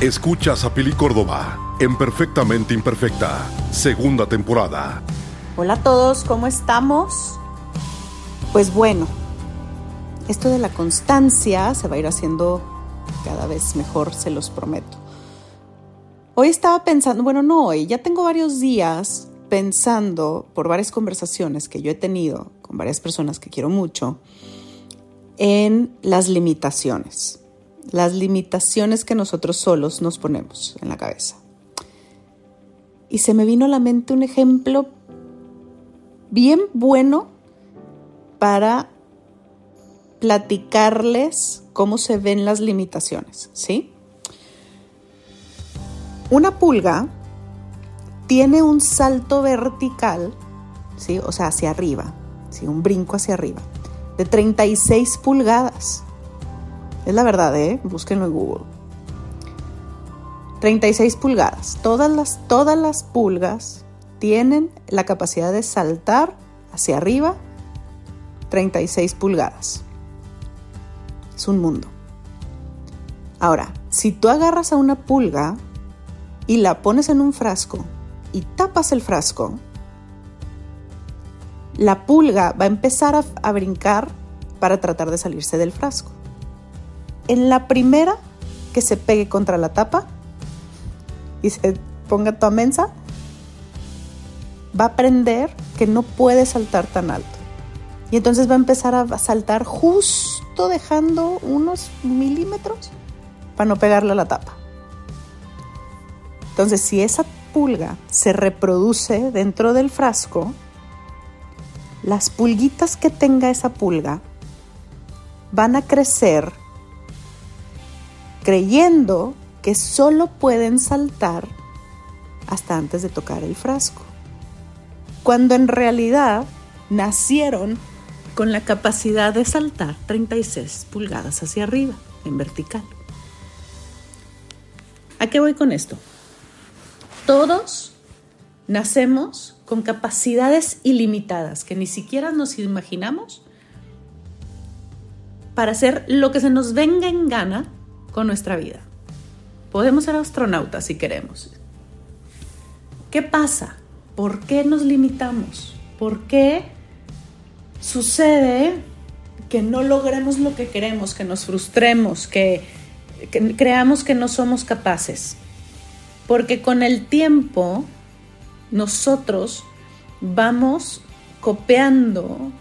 Escuchas a Pili Córdoba en Perfectamente Imperfecta, segunda temporada. Hola a todos, ¿cómo estamos? Pues bueno, esto de la constancia se va a ir haciendo cada vez mejor, se los prometo. Hoy estaba pensando, bueno, no hoy, ya tengo varios días pensando por varias conversaciones que yo he tenido con varias personas que quiero mucho en las limitaciones, las limitaciones que nosotros solos nos ponemos en la cabeza. Y se me vino a la mente un ejemplo bien bueno para platicarles cómo se ven las limitaciones, ¿sí? Una pulga tiene un salto vertical, ¿sí? O sea, hacia arriba, ¿sí? Un brinco hacia arriba, de 36 pulgadas. Es la verdad, ¿eh? Búsquenlo en Google. 36 pulgadas. Todas las, todas las pulgas tienen la capacidad de saltar hacia arriba 36 pulgadas. Es un mundo. Ahora, si tú agarras a una pulga y la pones en un frasco y tapas el frasco, la pulga va a empezar a, a brincar para tratar de salirse del frasco. En la primera que se pegue contra la tapa y se ponga toda mensa, va a aprender que no puede saltar tan alto. Y entonces va a empezar a saltar justo dejando unos milímetros para no pegarle a la tapa. Entonces, si esa pulga se reproduce dentro del frasco, las pulguitas que tenga esa pulga van a crecer creyendo que solo pueden saltar hasta antes de tocar el frasco. Cuando en realidad nacieron con la capacidad de saltar 36 pulgadas hacia arriba, en vertical. ¿A qué voy con esto? Todos nacemos con capacidades ilimitadas que ni siquiera nos imaginamos para hacer lo que se nos venga en gana nuestra vida. Podemos ser astronautas si queremos. ¿Qué pasa? ¿Por qué nos limitamos? ¿Por qué sucede que no logremos lo que queremos, que nos frustremos, que, que creamos que no somos capaces? Porque con el tiempo nosotros vamos copiando,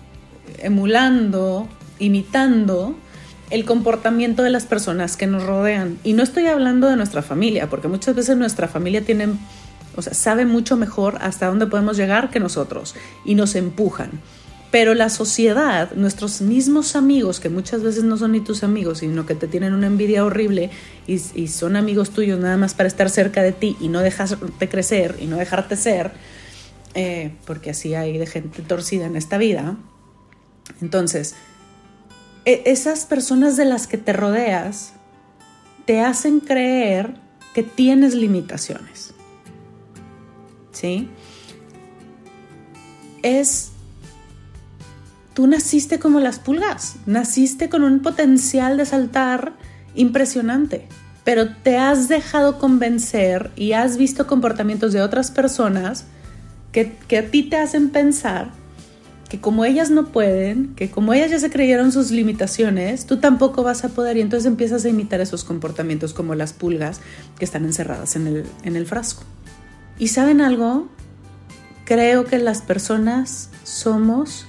emulando, imitando el comportamiento de las personas que nos rodean. Y no estoy hablando de nuestra familia, porque muchas veces nuestra familia tiene, o sea, sabe mucho mejor hasta dónde podemos llegar que nosotros y nos empujan. Pero la sociedad, nuestros mismos amigos, que muchas veces no son ni tus amigos, sino que te tienen una envidia horrible y, son amigos tuyos nada más para estar cerca de ti y no dejarte crecer y no dejarte ser, eh, porque así hay gente torcida en esta vida. Entonces, esas personas de las que te rodeas te hacen creer que tienes limitaciones. ¿Sí? Es tú naciste como las pulgas, naciste con un potencial de saltar impresionante, pero te has dejado convencer y has visto comportamientos de otras personas que, que, a ti te hacen pensar que como ellas no pueden, que como ellas ya se creyeron sus limitaciones, tú tampoco vas a poder y entonces empiezas a imitar esos comportamientos como las pulgas que están encerradas en el, en el frasco. ¿Y saben algo? Creo que las personas somos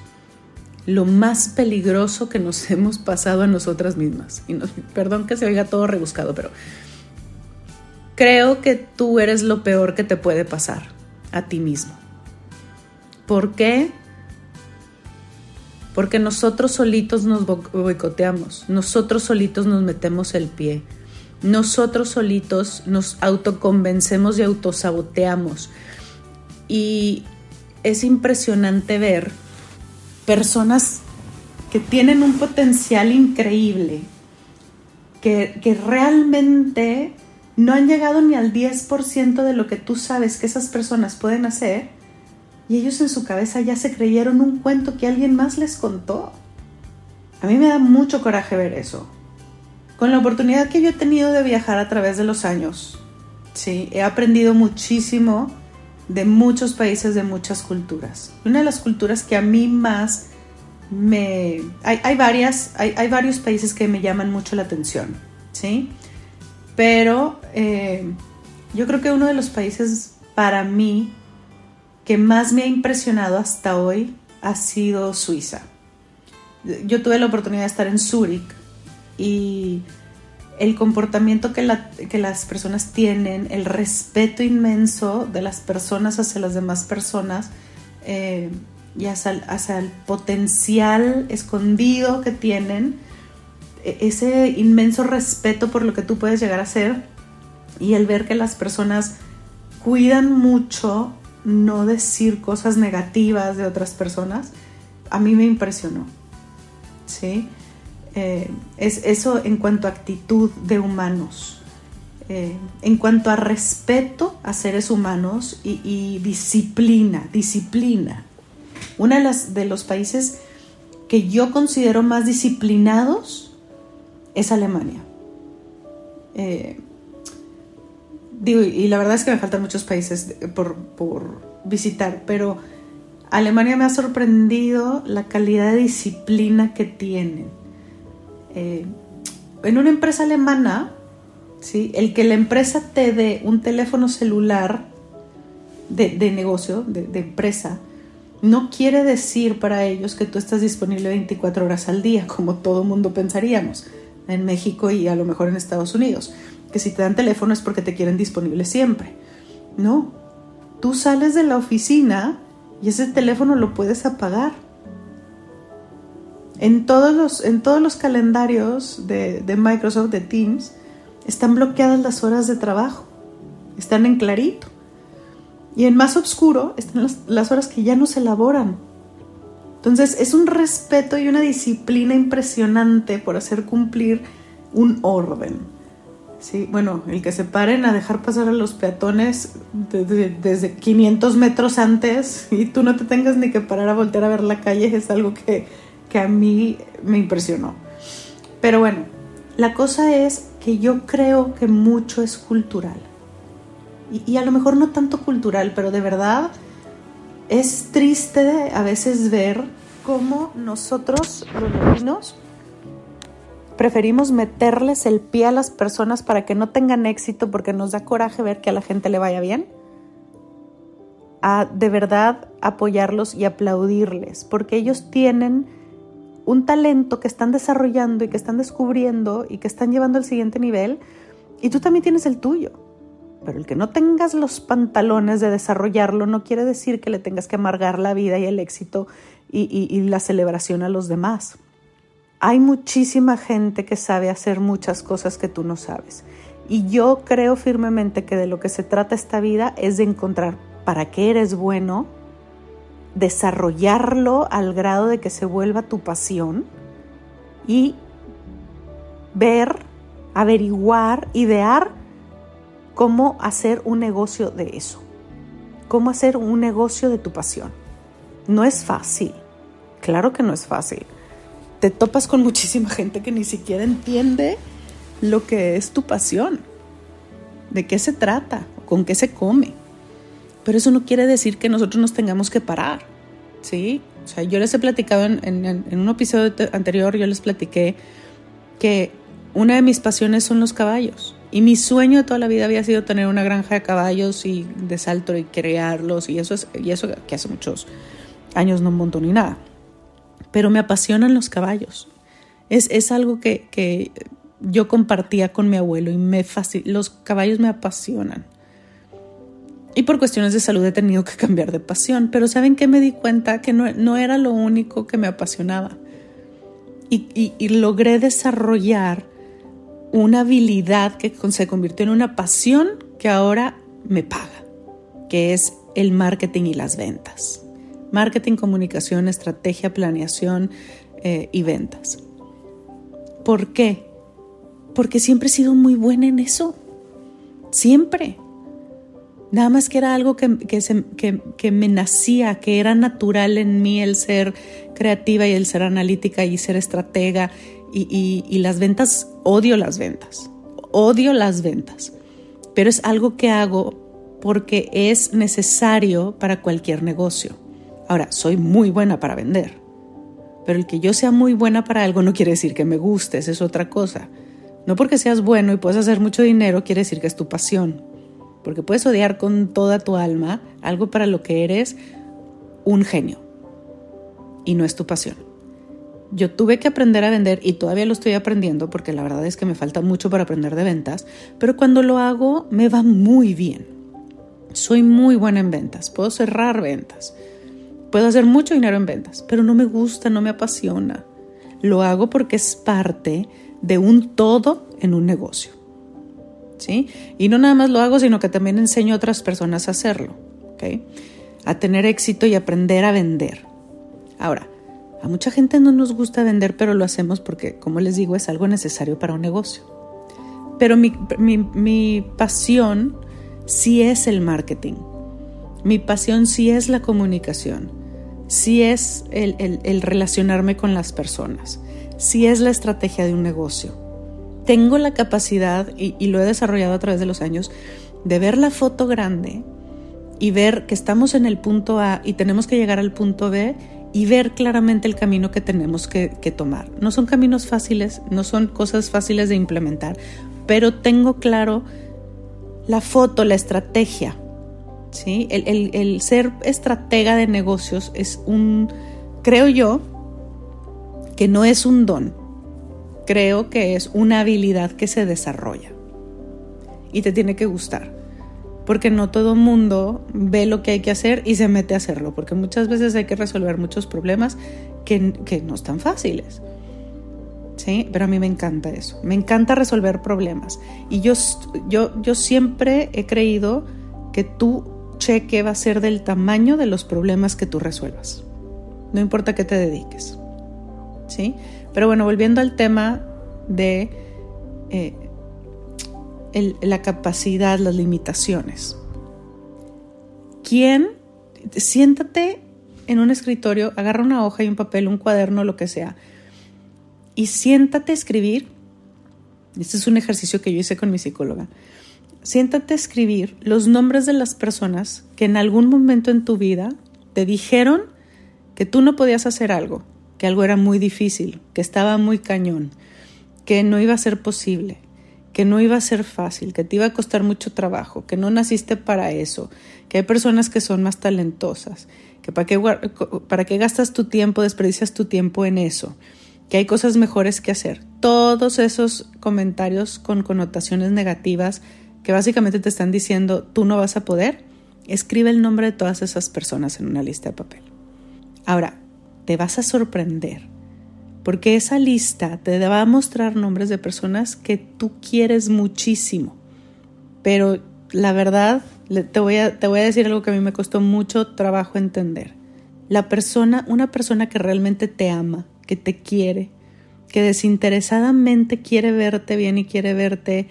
lo más peligroso que nos hemos pasado a nosotras mismas. Y perdón que se oiga todo rebuscado, pero creo que tú eres lo peor que te puede pasar a ti mismo. ¿Por qué? Porque nosotros solitos nos boicoteamos, nosotros solitos nos metemos el pie, nosotros solitos nos autoconvencemos y autosaboteamos. Y es impresionante ver personas que tienen un potencial increíble, que, que realmente no han llegado ni al 10% de lo que tú sabes que esas personas pueden hacer, y ellos en su cabeza ya se creyeron un cuento que alguien más les contó. A mí me da mucho coraje ver eso. Con la oportunidad que yo he tenido de viajar a través de los años, sí, he aprendido muchísimo de muchos países, de muchas culturas. Una de las culturas que a mí más me... Hay, varias, hay, varios países que me llaman mucho la atención, ¿sí? Pero eh, yo creo que uno de los países para mí que más me ha impresionado hasta hoy ha sido Suiza. Yo tuve la oportunidad de estar en Zúrich y el comportamiento que, las personas tienen, el respeto inmenso de las personas hacia las demás personas eh, y hacia, el potencial escondido que tienen, e, ese inmenso respeto por lo que tú puedes llegar a ser y el ver que las personas cuidan mucho no decir cosas negativas de otras personas, a mí me impresionó. ¿Sí? Eh, es eso en cuanto a actitud de humanos. Eh, en cuanto a respeto a seres humanos y, disciplina, disciplina. Uno de, los países que yo considero más disciplinados es Alemania. Eh, y la verdad es que me faltan muchos países por, visitar, pero Alemania me ha sorprendido la calidad de disciplina que tienen. Eh, en una empresa alemana, ¿sí? el que la empresa te dé un teléfono celular de, negocio, de, de, empresa, no quiere decir para ellos que tú estás disponible 24 horas al día, como todo mundo pensaríamos en México y a lo mejor en Estados Unidos que si te dan teléfono es porque te quieren disponible siempre. No, tú sales de la oficina y ese teléfono lo puedes apagar. En todos los, en todos los calendarios de, Microsoft, de Teams, están bloqueadas las horas de trabajo. Están en clarito. Y en más oscuro están las, las horas que ya no se elaboran. Entonces es un respeto y una disciplina impresionante por hacer cumplir un orden. Sí, bueno, el que se paren a dejar pasar a los peatones desde, 500 metros antes y tú no te tengas ni que parar a voltear a ver la calle es algo que, a mí me impresionó. Pero bueno, la cosa es que yo creo que mucho es cultural. Y, y a lo mejor no tanto cultural, pero de verdad es triste a veces ver cómo nosotros, los latinos, preferimos meterles el pie a las personas para que no tengan éxito porque nos da coraje ver que a la gente le vaya bien, a de verdad apoyarlos y aplaudirles, porque ellos tienen un talento que están desarrollando y que están descubriendo y que están llevando al siguiente nivel, y tú también tienes el tuyo. Pero el que no tengas los pantalones de desarrollarlo no quiere decir que le tengas que amargar la vida y el éxito y, y la celebración a los demás. Hay muchísima gente que sabe hacer muchas cosas que tú no sabes. Y yo creo firmemente que de lo que se trata esta vida es de encontrar para qué eres bueno, desarrollarlo al grado de que se vuelva tu pasión y ver, averiguar, idear cómo hacer un negocio de eso. Cómo hacer un negocio de tu pasión. No es fácil. Claro que no es fácil te topas con muchísima gente que ni siquiera entiende lo que es tu pasión, de qué se trata, con qué se come. Pero eso no quiere decir que nosotros nos tengamos que parar, ¿sí? O sea, yo les he platicado en, un episodio anterior, yo les platiqué que una de mis pasiones son los caballos. Y mi sueño de toda la vida había sido tener una granja de caballos y de salto y criarlos. Y eso, es, y eso que hace muchos años no monto ni nada pero me apasionan los caballos. Es, algo que, yo compartía con mi abuelo y me los caballos me apasionan. Y por cuestiones de salud he tenido que cambiar de pasión, pero ¿saben qué me di cuenta? Que no, era lo único que me apasionaba. Y, y, logré desarrollar una habilidad que se convirtió en una pasión que ahora me paga, que es el marketing y las ventas marketing, comunicación, estrategia, planeación eh, y ventas. ¿Por qué? Porque siempre he sido muy buena en eso. Siempre. Nada más que era algo que, que, me nacía, que era natural en mí el ser creativa y el ser analítica y ser estratega. Y, y las ventas, odio las ventas, odio las ventas. Pero es algo que hago porque es necesario para cualquier negocio. Ahora, soy muy buena para vender. Pero el que yo sea muy buena para algo no quiere decir que me guste, es otra cosa. No porque seas bueno y puedas hacer mucho dinero quiere decir que es tu pasión porque puedes odiar con toda tu alma algo para lo que eres un genio y no es tu pasión. Yo tuve que aprender a vender y todavía lo estoy aprendiendo porque la verdad es que me falta mucho para aprender de ventas, pero cuando lo hago me va muy bien. Soy muy buena en ventas, puedo cerrar ventas, puedo hacer mucho dinero en ventas, pero no me gusta, no me apasiona. Lo hago porque es parte de un todo en un negocio. ¿sí? Y no nada más lo hago, sino que también enseño a otras personas a hacerlo, ¿ok? A tener éxito y aprender a vender. Ahora, a mucha gente no nos gusta vender, pero lo hacemos porque, como les digo, es algo necesario para un negocio. Pero mi, mi, pasión sí es el marketing. Mi pasión sí es la comunicación. Sí es el, el relacionarme con las personas. Sí es la estrategia de un negocio tengo la capacidad, y, lo he desarrollado a través de los años, de ver la foto grande y ver que estamos en el punto A y tenemos que llegar al punto B y ver claramente el camino que tenemos que, tomar. No son caminos fáciles, no son cosas fáciles de implementar, pero tengo claro la foto, la estrategia. ¿Sí? El, el ser estratega de negocios es un, creo yo, que no es un don, creo que es una habilidad que se desarrolla y te tiene que gustar. Porque no todo el mundo ve lo que hay que hacer y se mete a hacerlo, porque muchas veces hay que resolver muchos problemas que, que no están fáciles. ¿Sí? Pero a mí me encanta eso, me encanta resolver problemas. Y yo, yo, yo siempre he creído que tu cheque va a ser del tamaño de los problemas que tú resuelvas. No importa qué te dediques. ¿Sí? Pero bueno, volviendo al tema de eh, la capacidad, las limitaciones. ¿Quién? Siéntate en un escritorio, agarra una hoja y un papel, un cuaderno, lo que sea, y siéntate a escribir. Este es un ejercicio que yo hice con mi psicóloga. Siéntate a escribir los nombres de las personas que en algún momento en tu vida te dijeron que tú no podías hacer algo, que algo era muy difícil, que estaba muy cañón, que no iba a ser posible, que no iba a ser fácil, que te iba a costar mucho trabajo, que no naciste para eso, que hay personas que son más talentosas, que para qué, para qué gastas tu tiempo, desperdicias tu tiempo en eso, que hay cosas mejores que hacer. Todos esos comentarios con connotaciones negativas que básicamente te están diciendo tú no vas a poder, escribe el nombre de todas esas personas en una lista de papel. Ahora, te vas a sorprender, porque esa lista te va a mostrar nombres de personas que tú quieres muchísimo. Pero la verdad, te voy a, te voy a decir algo que a mí me costó mucho trabajo entender. La persona, una persona que realmente te ama, que te quiere, que desinteresadamente quiere verte bien y quiere verte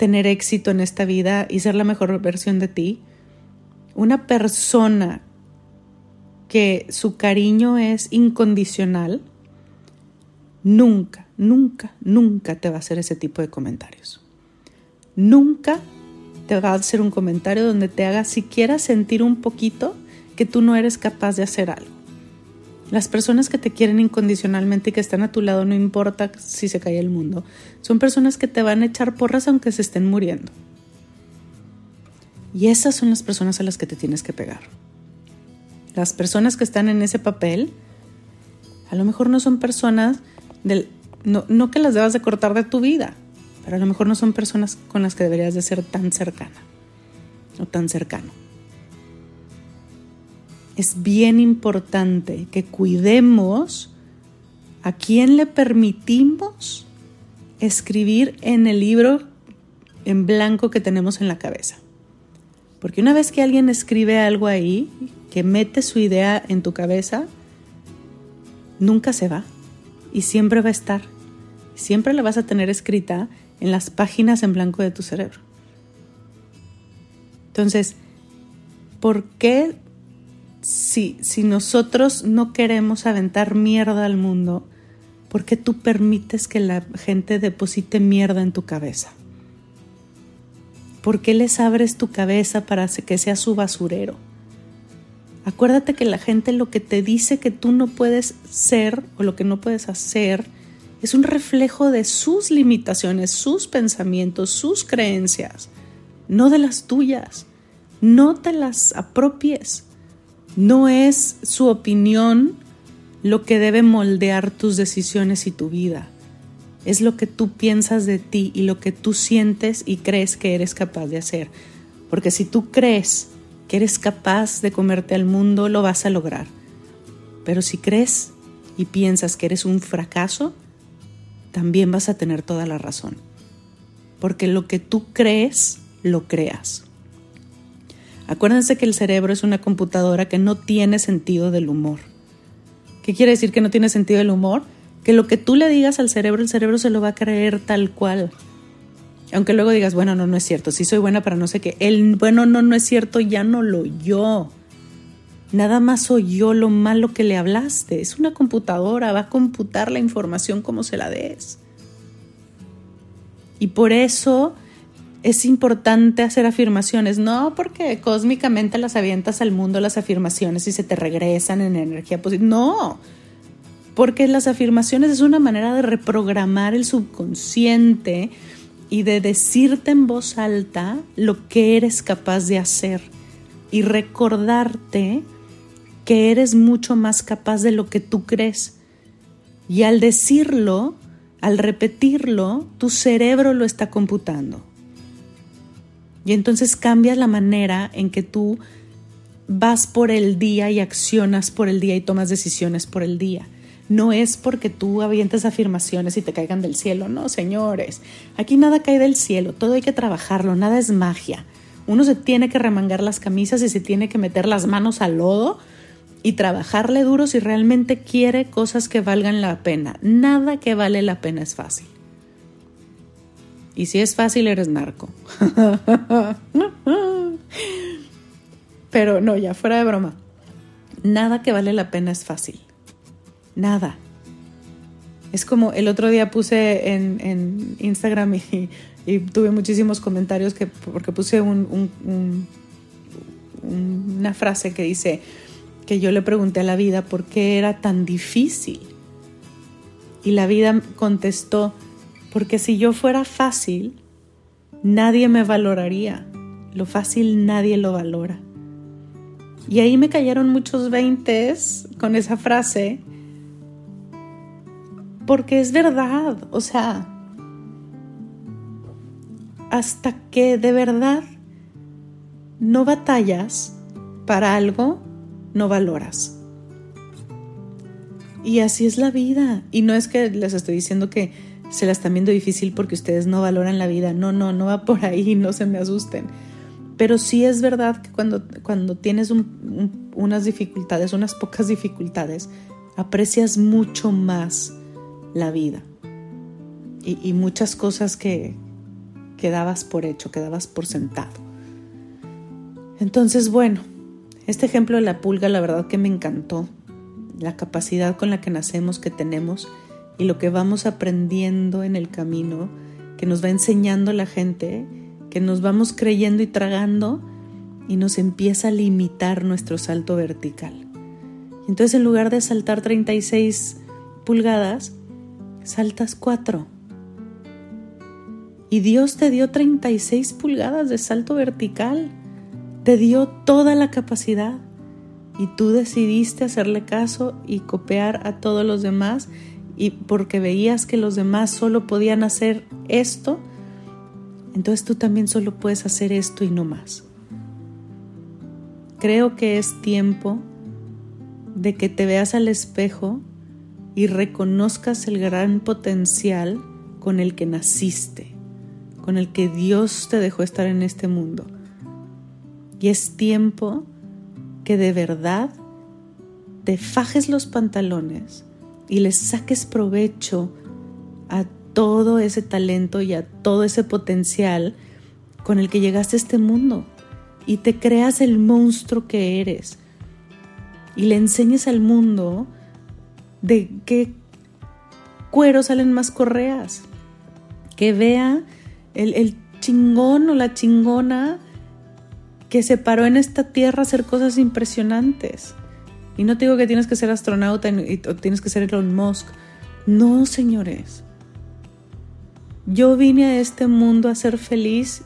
tener éxito en esta vida y ser la mejor versión de ti, una persona que su cariño es incondicional, nunca, nunca, nunca te va a hacer ese tipo de comentarios. Nunca te va a hacer un comentario donde te haga siquiera sentir un poquito que tú no eres capaz de hacer algo. Las personas que te quieren incondicionalmente y que están a tu lado, no importa si se cae el mundo, son personas que te van a echar porras aunque se estén muriendo. Y esas son las personas a las que te tienes que pegar las personas que están en ese papel, a lo mejor no son personas del, no, que las debas de cortar de tu vida, pero a lo mejor no son personas con las que deberías de ser tan cercana o tan cercano. Es bien importante que cuidemos a quién le permitimos escribir en el libro en blanco que tenemos en la cabeza. Porque una vez que alguien escribe algo ahí, que mete su idea en tu cabeza, nunca se va y siempre va a estar. Siempre la vas a tener escrita en las páginas en blanco de tu cerebro. Entonces, ¿por qué si, si nosotros no queremos aventar mierda al mundo, ¿por qué tú permites que la gente deposite mierda en tu cabeza? ¿Por qué les abres tu cabeza para que sea su basurero? Acuérdate que la gente lo que te dice que tú no puedes ser o lo que no puedes hacer es un reflejo de sus limitaciones, sus pensamientos, sus creencias, no de las tuyas. No te las apropies. No es su opinión lo que debe moldear tus decisiones y tu vida. Es lo que tú piensas de ti y lo que tú sientes y crees que eres capaz de hacer. Porque si tú crees que eres capaz de comerte al mundo, lo vas a lograr. Pero si crees y piensas que eres un fracaso, también vas a tener toda la razón. Porque lo que tú crees, lo creas. Acuérdense que el cerebro es una computadora que no tiene sentido del humor. ¿Qué quiere decir que no tiene sentido del humor? Que lo que tú le digas al cerebro, el cerebro se lo va a creer tal cual. Aunque luego digas, bueno, no, no es cierto, sí soy buena para no sé qué. El bueno, no, no es cierto, ya no lo yo. Nada más yo lo malo que le hablaste. Es una computadora, va a computar la información como se la des. Y por eso es importante hacer afirmaciones, no porque cósmicamente las avientas al mundo las afirmaciones y se te regresan en energía positiva, no, porque las afirmaciones es una manera de reprogramar el subconsciente y de decirte en voz alta lo que eres capaz de hacer y recordarte que eres mucho más capaz de lo que tú crees. Y al decirlo, al repetirlo, tu cerebro lo está computando. Y entonces cambias la manera en que tú vas por el día y accionas por el día y tomas decisiones por el día. No es porque tú avientes afirmaciones y te caigan del cielo, no, señores. Aquí nada cae del cielo, todo hay que trabajarlo, nada es magia. Uno se tiene que remangar las camisas y se tiene que meter las manos al lodo y trabajarle duro si realmente quiere cosas que valgan la pena. Nada que vale la pena es fácil. Y si es fácil, eres narco. Pero no, ya fuera de broma. Nada que vale la pena es fácil. Nada. Es como el otro día puse en, Instagram y, tuve muchísimos comentarios que, porque puse una frase que dice que yo le pregunté a la vida por qué era tan difícil. Y la vida contestó, porque si yo fuera fácil, nadie me valoraría. Lo fácil nadie lo valora. Y ahí me cayeron muchos veintes con esa frase, porque es verdad, o sea, hasta que de verdad no batallas para algo, no valoras. Y así es la vida. Y no es que les estoy diciendo que se la están viendo difícil porque ustedes no valoran la vida. No, no, no va por ahí, no se me asusten. Pero sí es verdad que cuando, cuando tienes unas dificultades, unas pocas dificultades, aprecias mucho más la vida. Y, y muchas cosas que, que dabas por hecho, que dabas por sentado. Entonces, bueno, este ejemplo de la pulga, la verdad que me encantó. La capacidad con la que nacemos, que tenemos y lo que vamos aprendiendo en el camino, que nos va enseñando la gente, que nos vamos creyendo y tragando y nos empieza a limitar nuestro salto vertical. Entonces en lugar de saltar 36 pulgadas, saltas 4. Y Dios te dio 36 pulgadas de salto vertical. Te dio toda la capacidad. Y tú decidiste hacerle caso y copiar a todos los demás y porque veías que los demás solo podían hacer esto, entonces tú también solo puedes hacer esto y no más. Creo que es tiempo de que te veas al espejo y reconozcas el gran potencial con el que naciste, con el que Dios te dejó estar en este mundo. Y es tiempo que de verdad te fajes los pantalones y le saques provecho a todo ese talento y a todo ese potencial con el que llegaste a este mundo. y te creas el monstruo que eres y le enseñes al mundo de qué cuero salen más correas, que vea el, el chingón o la chingona que se paró en esta tierra a hacer cosas impresionantes. Y no te digo que tienes que ser astronauta o tienes que ser Elon Musk. No, señores. Yo vine a este mundo a ser feliz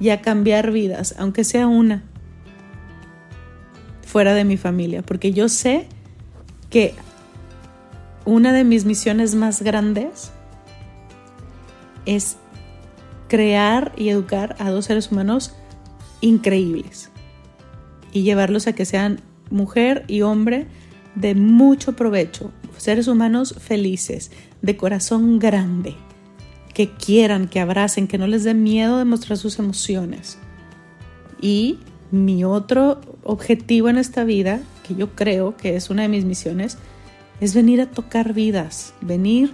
y a cambiar vidas, aunque sea una, fuera de mi familia, porque yo sé que una de mis misiones más grandes es crear y educar a dos seres humanos increíbles y llevarlos a que sean mujer y hombre de mucho provecho, seres humanos felices, de corazón grande, que quieran, que abracen, que no les dé miedo de mostrar sus emociones. Y mi otro objetivo en esta vida, que yo creo que es una de mis misiones, es venir a tocar vidas, venir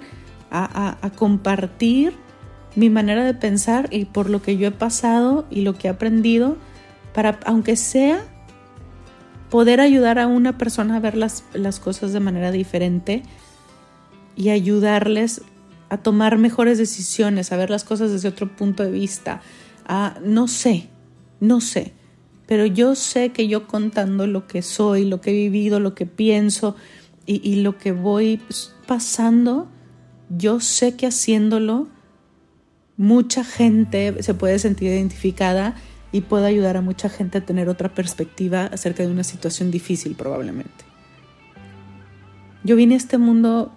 a, a compartir mi manera de pensar y por lo que yo he pasado y lo que he aprendido para, aunque sea, poder ayudar a una persona a ver las, las cosas de manera diferente y ayudarles a tomar mejores decisiones, a ver las cosas desde otro punto de vista. A, no sé, no sé, pero yo sé que yo contando lo que soy, lo que he vivido, lo que pienso y, y lo que voy pasando, yo sé que haciéndolo mucha gente se puede sentir identificada y puede ayudar a mucha gente a tener otra perspectiva acerca de una situación difícil probablemente. Yo vine a este mundo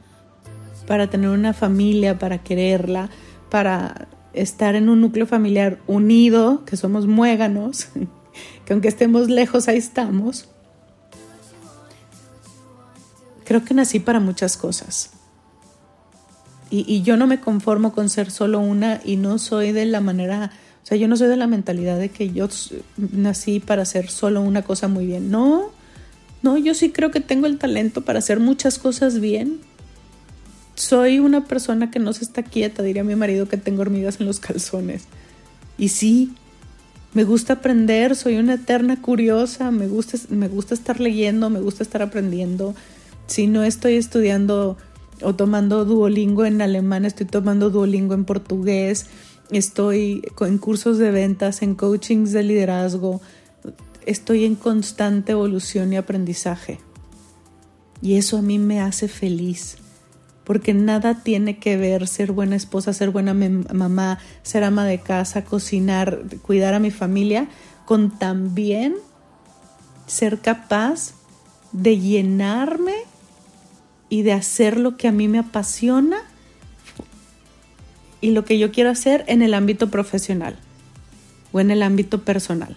para tener una familia, para quererla, para estar en un núcleo familiar unido, que somos muéganos, que aunque estemos lejos, ahí estamos. Creo que nací para muchas cosas. Y, yo no me conformo con ser solo una y no soy de la manera, o sea, yo no soy de la mentalidad de que yo nací para hacer solo una cosa muy bien. No, no, yo sí creo que tengo el talento para hacer muchas cosas bien. Soy una persona que no se está quieta, diría mi marido que tengo hormigas en los calzones. Y sí, me gusta aprender, soy una eterna curiosa, me gusta, me gusta estar leyendo, me gusta estar aprendiendo. Si no estoy estudiando o tomando Duolingo en alemán, estoy tomando Duolingo en portugués, estoy en cursos de ventas, en coachings de liderazgo, estoy en constante evolución y aprendizaje. Y eso a mí me hace feliz, porque nada tiene que ver ser buena esposa, ser buena mamá, ser ama de casa, cocinar, cuidar a mi familia, con también ser capaz de llenarme y de hacer lo que a mí me apasiona y lo que yo quiero hacer en el ámbito profesional o en el ámbito personal.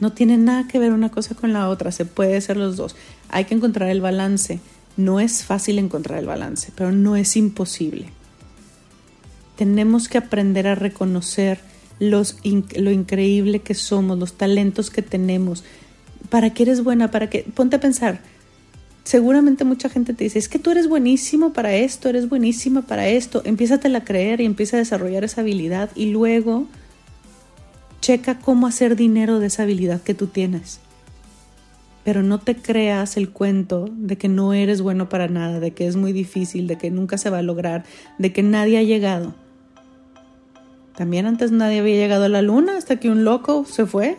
No tiene nada que ver una cosa con la otra, se puede hacer los dos. Hay que encontrar el balance. No es fácil encontrar el balance, pero no es imposible. Tenemos que aprender a reconocer los, lo increíble que somos, los talentos que tenemos. ¿Para qué eres buena? ¿Para qué? Ponte a pensar, seguramente mucha gente te dice, es que tú eres buenísimo para esto, eres buenísima para esto, empiézate a creer y empieza a desarrollar esa habilidad y luego checa cómo hacer dinero de esa habilidad que tú tienes. Pero no te creas el cuento de que no eres bueno para nada, de que es muy difícil, de que nunca se va a lograr, de que nadie ha llegado. También antes nadie había llegado a la luna hasta que un loco se fue.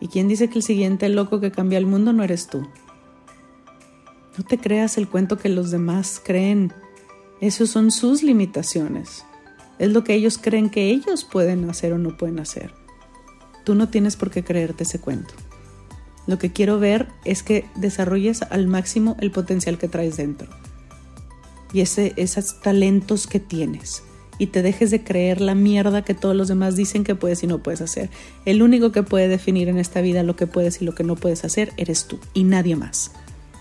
¿Y quién dice que el siguiente loco que cambia el mundo no eres tú? No te creas el cuento que los demás creen. Esos son sus limitaciones. Es lo que ellos creen que ellos pueden hacer o no pueden hacer. Tú no tienes por qué creerte ese cuento. Lo que quiero ver es que desarrolles al máximo el potencial que traes dentro y ese, esos talentos que tienes y te dejes de creer la mierda que todos los demás dicen que puedes y no puedes hacer. El único que puede definir en esta vida lo que puedes y lo que no puedes hacer eres tú y nadie más.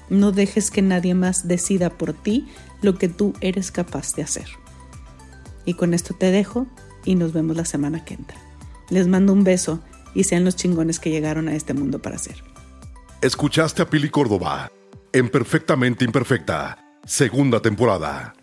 No dejes que nadie más decida por ti lo que tú eres capaz de hacer. Y con esto te dejo y nos vemos la semana que entra. Les mando un beso y sean los chingones que llegaron a este mundo para ser. Escuchaste a Pili Córdoba en Perfectamente Imperfecta, segunda temporada.